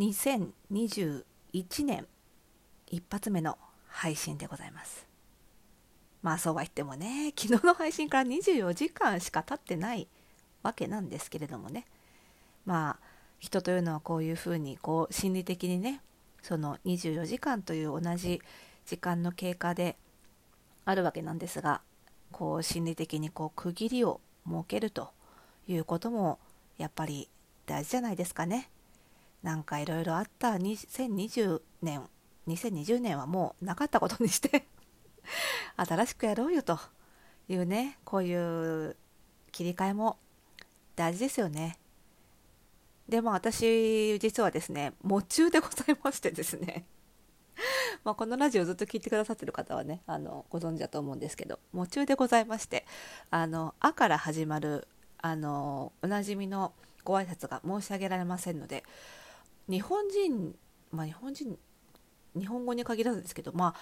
2021年一発目の配信でございますまあそうは言ってもね昨日の配信から24時間しか経ってないわけなんですけれどもねまあ人というのはこういうふうにこう心理的にねその24時間という同じ時間の経過であるわけなんですがこう心理的にこう区切りを設けるということもやっぱり大事じゃないですかね。なんかいろいろあった2020年2020年はもうなかったことにして 新しくやろうよというねこういう切り替えも大事ですよね。でも私実はですね夢中でございましてですね まこのラジオずっと聞いてくださってる方はねあのご存知だと思うんですけど夢中でございましてあの「あ」から始まるあのおなじみのご挨拶が申し上げられませんので日本人まあ日本人日本語に限らずですけどま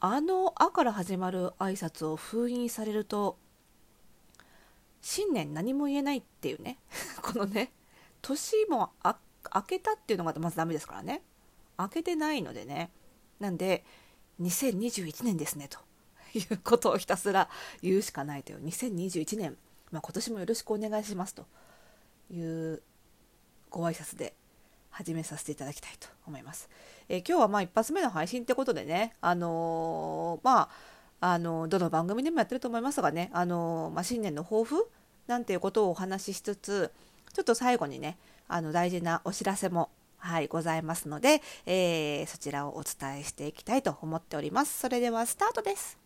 ああの「あ」から始まる挨拶を封印されると新年何も言えないっていうね このね年も明けたっていうのがまずダメですからね。明けてないのでね。なんで2021年ですねと。いうことをひたすら言うしかないという。2021年、まあ、今年もよろしくお願いしますというご挨拶で始めさせていただきたいと思います。えー、今日はまあ一発目の配信ってことでね、あのー、まあ、あのどの番組でもやってると思いますがね、あのまあ、新年の抱負なんていうことをお話ししつつ、ちょっと最後にね、あの大事なお知らせもはい、ございますので、え、そちらをお伝えしていきたいと思っております。それではスタートです。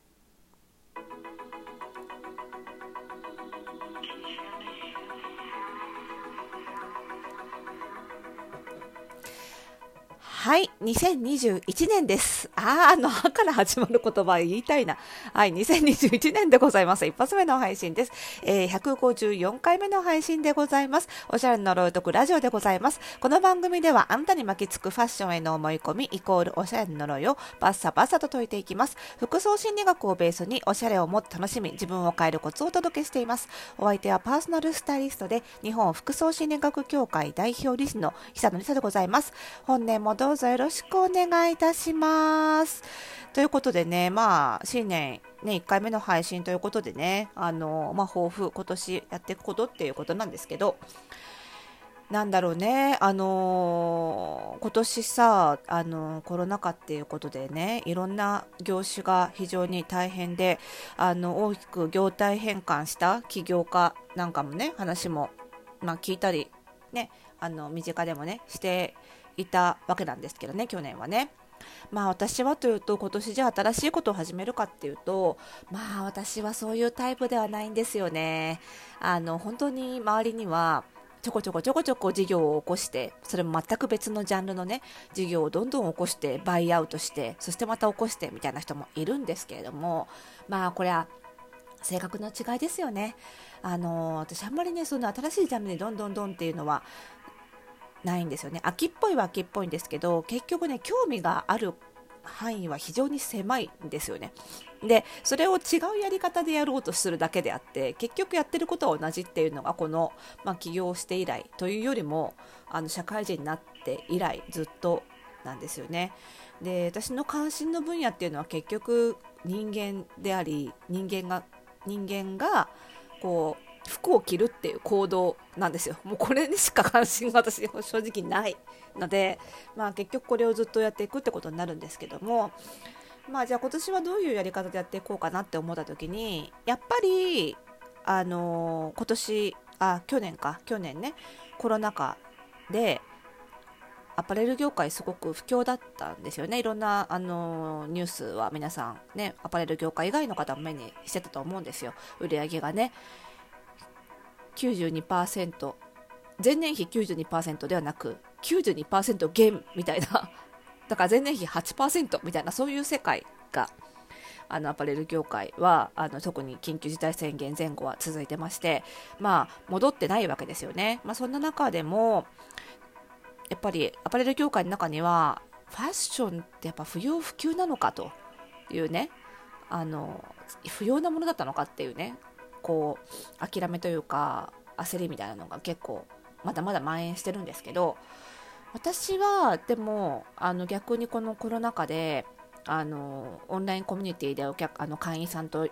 はい、2021年です。あー、あの、あから始まる言葉言いたいな。はい、2021年でございます。一発目の配信です。えー、154回目の配信でございます。おしゃれの呪いとくラジオでございます。この番組では、あんたに巻きつくファッションへの思い込み、イコールおしゃれの呪いをバッサバッサと解いていきます。服装心理学をベースに、おしゃれをもっと楽しみ、自分を変えるコツをお届けしています。お相手はパーソナルスタイリストで、日本服装心理学協会代表理事の久野理沙でございます。本年もどうぞぞよろしくお願いいたします。ということでね、まあ、新年ね、1回目の配信ということでね、あの、まあ、抱負、今年やっていくことっていうことなんですけど、なんだろうね、あのー、今年さ、あのー、コロナ禍っていうことでね、いろんな業種が非常に大変で、あの、大きく業態変換した起業家なんかもね、話も、まあ、聞いたり、ね、あの、身近でもね、していたわけなんですけどね去年はね。まあ私はというと今年じゃあ新しいことを始めるかっていうとまあ私はそういうタイプではないんですよね。あの本当に周りにはちょこちょこちょこちょこ事業を起こしてそれも全く別のジャンルのね事業をどんどん起こしてバイアウトしてそしてまた起こしてみたいな人もいるんですけれどもまあこれは性格の違いですよね。あの私あんまりねその新しいジャンルにどんどんどんっていうのはないんですよね秋っぽいは秋っぽいんですけど結局ね興味がある範囲は非常に狭いんですよね。でそれを違うやり方でやろうとするだけであって結局やってることは同じっていうのがこの、まあ、起業して以来というよりもあの社会人になって以来ずっとなんですよね。で私の関心の分野っていうのは結局人間であり人間が人間がこう服を着るっていう行動なんですよ。もうこれにしか関心が私正直ないので、まあ結局これをずっとやっていくってことになるんですけども、まあじゃあ今年はどういうやり方でやっていこうかなって思った時に、やっぱり、あのー、今年、あ、去年か、去年ね、コロナ禍で、アパレル業界すごく不況だったんですよね。いろんな、あのニュースは皆さんね、アパレル業界以外の方も目にしてたと思うんですよ。売り上げがね。92%前年比92%ではなく92%減みたいな。だから前年比8%みたいなそういう世界があのアパレル業界はあの特に緊急事態宣言前後は続いてましてまあ戻ってないわけですよね、まあ、そんな中でもやっぱりアパレル業界の中にはファッションってやっぱ不要不急なのかというねあの不要なものだったのかっていうねこう諦めというか焦りみたいなのが結構まだまだ蔓延してるんですけど私はでもあの逆にこのコロナ禍であのオンラインコミュニティでお客あの会員さんと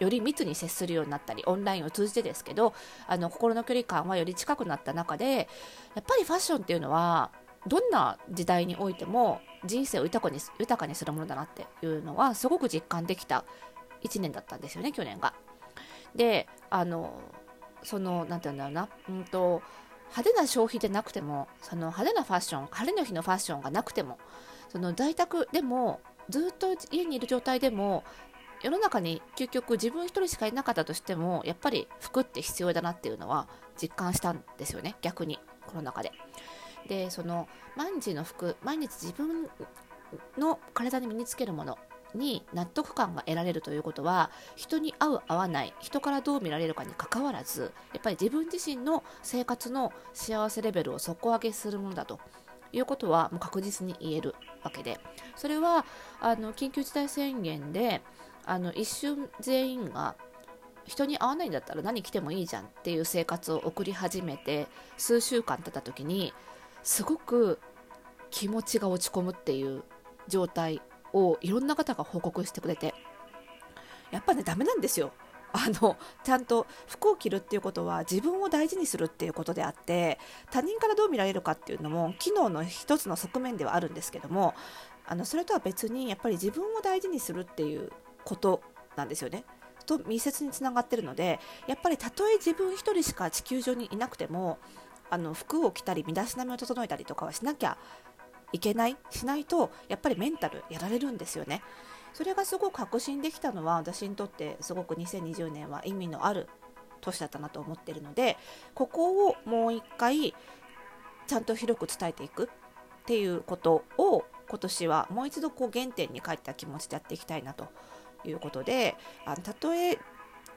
より密に接するようになったりオンラインを通じてですけどあの心の距離感はより近くなった中でやっぱりファッションっていうのはどんな時代においても人生を豊かに豊かにするものだなっていうのはすごく実感できた1年だったんですよね去年が。であのその何て言うんだろうな、うんと、派手な消費でなくてもその派手なファッション晴れの日のファッションがなくてもその在宅でもずっと家にいる状態でも世の中に究極自分一人しかいなかったとしてもやっぱり服って必要だなっていうのは実感したんですよね逆にコロナ禍で。でその毎日の服毎日自分の体に身につけるものに納得感が得られるということは人に合う合わない人からどう見られるかにかかわらずやっぱり自分自身の生活の幸せレベルを底上げするものだということはもう確実に言えるわけで。それはあの緊急事態宣言であの一瞬全員が人に会わないんだったら何着てもいいじゃんっていう生活を送り始めて数週間経った時にすごく気持ちが落ち込むっていう状態をいろんな方が報告してくれてやっぱねダメなんですよあのちゃんと服を着るっていうことは自分を大事にするっていうことであって他人からどう見られるかっていうのも機能の一つの側面ではあるんですけどもあのそれとは別にやっぱり自分を大事にするっていうことなんですよね。と密接につながってるのでやっぱりたとえ自分一人しか地球上にいなくてもあの服を着たり身だしなみを整えたりとかはしなきゃいけないしないとやっぱりメンタルやられるんですよね。それがすごく確信できたのは私にとってすごく2020年は意味のある年だったなと思ってるのでここをもう一回ちゃんと広く伝えていくっていうことを今年はもう一度こう原点に帰った気持ちでやっていきたいなということであのたとえ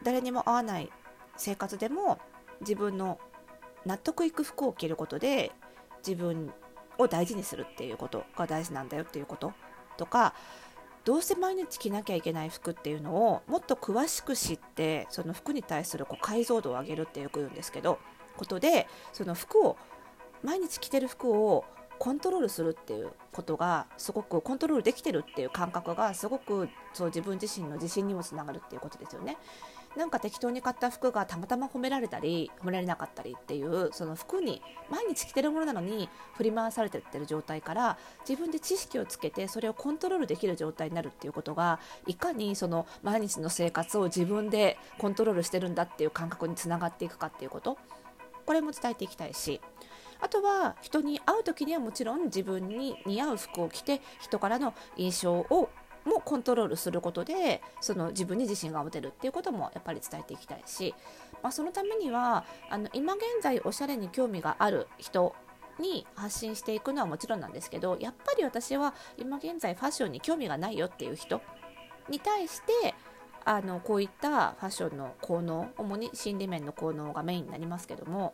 誰にも合わない生活でも自分の納得いく服を着ることで自分を大事にするっていうことが大事なんだよっていうこととかどうせ毎日着なきゃいけない服っていうのをもっと詳しく知ってその服に対するこう解像度を上げるってよく言うんですけどことでその服を毎日着てる服をコントロールするっていうことがすごくコントロールできてるっていう感覚がすごくそう自分自身の自信にもつながるっていうことですよね。なんか適当に買った服がたまたま褒められたり褒められなかったりっていうその服に毎日着てるものなのに振り回されてってる状態から自分で知識をつけてそれをコントロールできる状態になるっていうことがいかにその毎日の生活を自分でコントロールしてるんだっていう感覚につながっていくかっていうこと。これも伝えていきたいし。あとは人に会う時にはもちろん自分に似合う服を着て人からの印象をもコントロールすることでその自分に自信が持てるっていうこともやっぱり伝えていきたいし、まあ、そのためにはあの今現在おしゃれに興味がある人に発信していくのはもちろんなんですけどやっぱり私は今現在ファッションに興味がないよっていう人に対してあのこういったファッションの効能主に心理面の効能がメインになりますけども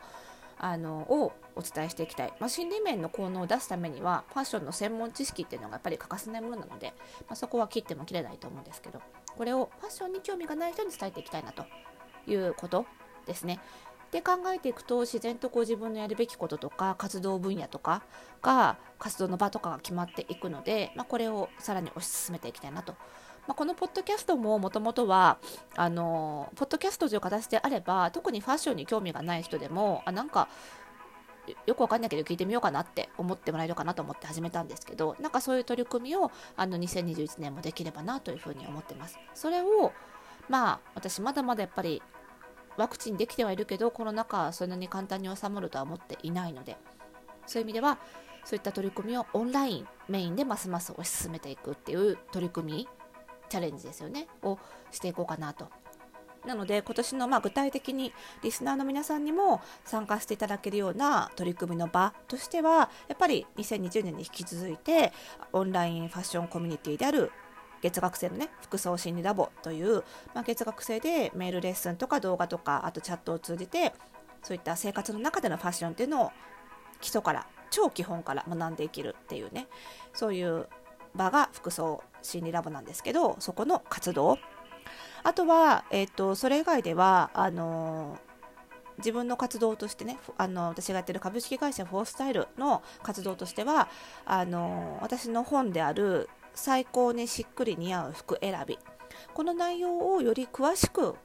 あのをお伝えしていきたい、まあ、心理面の効能を出すためにはファッションの専門知識っていうのがやっぱり欠かせないものなので、まあ、そこは切っても切れないと思うんですけどこれをファッションに興味がない人に伝えていきたいなということですね。で考えていくと自然とこう自分のやるべきこととか活動分野とかが活動の場とかが決まっていくので、まあ、これをさらに推し進めていきたいなとまあ、このポッドキャストももともとはあのポッドキャストという形であれば特にファッションに興味がない人でもあなんかよくわかんないけど聞いてみようかなって思ってもらえるかなと思って始めたんですけどなんかそういう取り組みをあの2021年もできればなというふうに思ってます。それをまあ私まだまだやっぱりワクチンできてはいるけどコロナ禍はそんなに簡単に収まるとは思っていないのでそういう意味ではそういった取り組みをオンラインメインでますます推し進めていくっていう取り組みチャレンジですよね。をしていこうかなと。なので今年のま具体的にリスナーの皆さんにも参加していただけるような取り組みの場としてはやっぱり2020年に引き続いてオンラインファッションコミュニティである月額制のね服装心理ラボという、まあ、月額制でメールレッスンとか動画とかあとチャットを通じてそういった生活の中でのファッションっていうのを基礎から超基本から学んでいけるっていうねそういう場が服装心理ラボなんですけどそこの活動。あとは、えーと、それ以外ではあの自分の活動としてねあの私がやってる株式会社フォースタイルの活動としてはあの私の本である最高にしっくり似合う服選び。この内容をより詳しく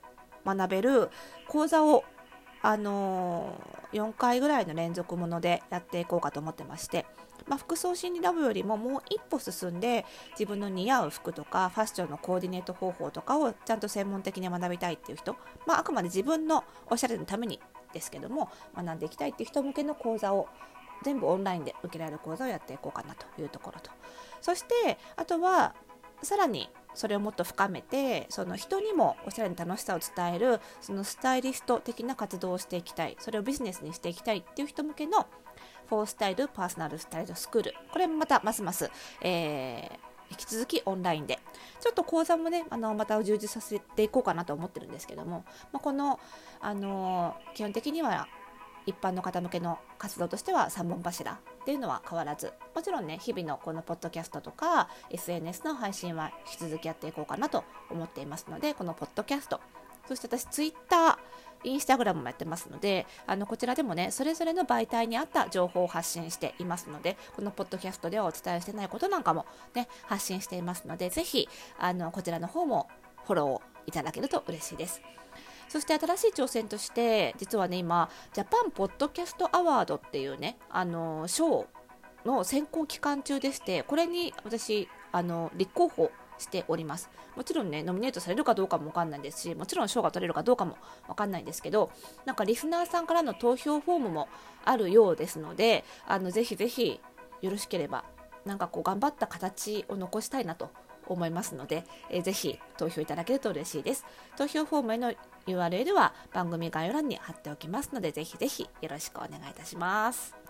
学べる講座をあの4回ぐらいの連続ものでやっていこうかと思ってまして、まあ、服装心理ラボよりももう一歩進んで自分の似合う服とかファッションのコーディネート方法とかをちゃんと専門的に学びたいっていう人、まあ、あくまで自分のおしゃれのためにですけども学んでいきたいっていう人向けの講座を全部オンラインで受けられる講座をやっていこうかなというところと。そしてあとはさらにそれをもっと深めてその人にもおしゃれな楽しさを伝えるそのスタイリスト的な活動をしていきたいそれをビジネスにしていきたいっていう人向けのフォースタイルパーソナルスタイルスクール。これもまたますます、えー、引き続きオンラインで。ちょっと講座もねあのまた充実させていこうかなと思ってるんですけども、まあ、この、あの基本的には一般の方向けの活動としては3本柱っていうのは変わらず。もちろんね日々のこのポッドキャストとか SNS の配信は引き続きやっていこうかなと思っていますのでこのポッドキャスト。そして私ツイッターインスタグラムもやってますのであのこちらでもねそれぞれの媒体に合った情報を発信していますのでこのポッドキャストではお伝えしてないことなんかもね発信していますのでぜひあのこちらの方もフォローいただけると嬉しいです。そして新しい挑戦として実はね今ジャパンポッドキャストアワードっていうねあの賞の選考期間中でしてこれに私あの立候補しております。もちろんねノミネートされるかどうかもわかんないですしもちろん賞が取れるかどうかもわかんないんですけどなんかリスナーさんからの投票フォームもあるようですのであのぜひぜひよろしければなんかこう頑張った形を残したいなと思いますので、えー、ぜひ投票いただけると嬉しいです。投票フォームへの URL は番組概要欄に貼っておきますのでぜひぜひよろしくお願いいたします。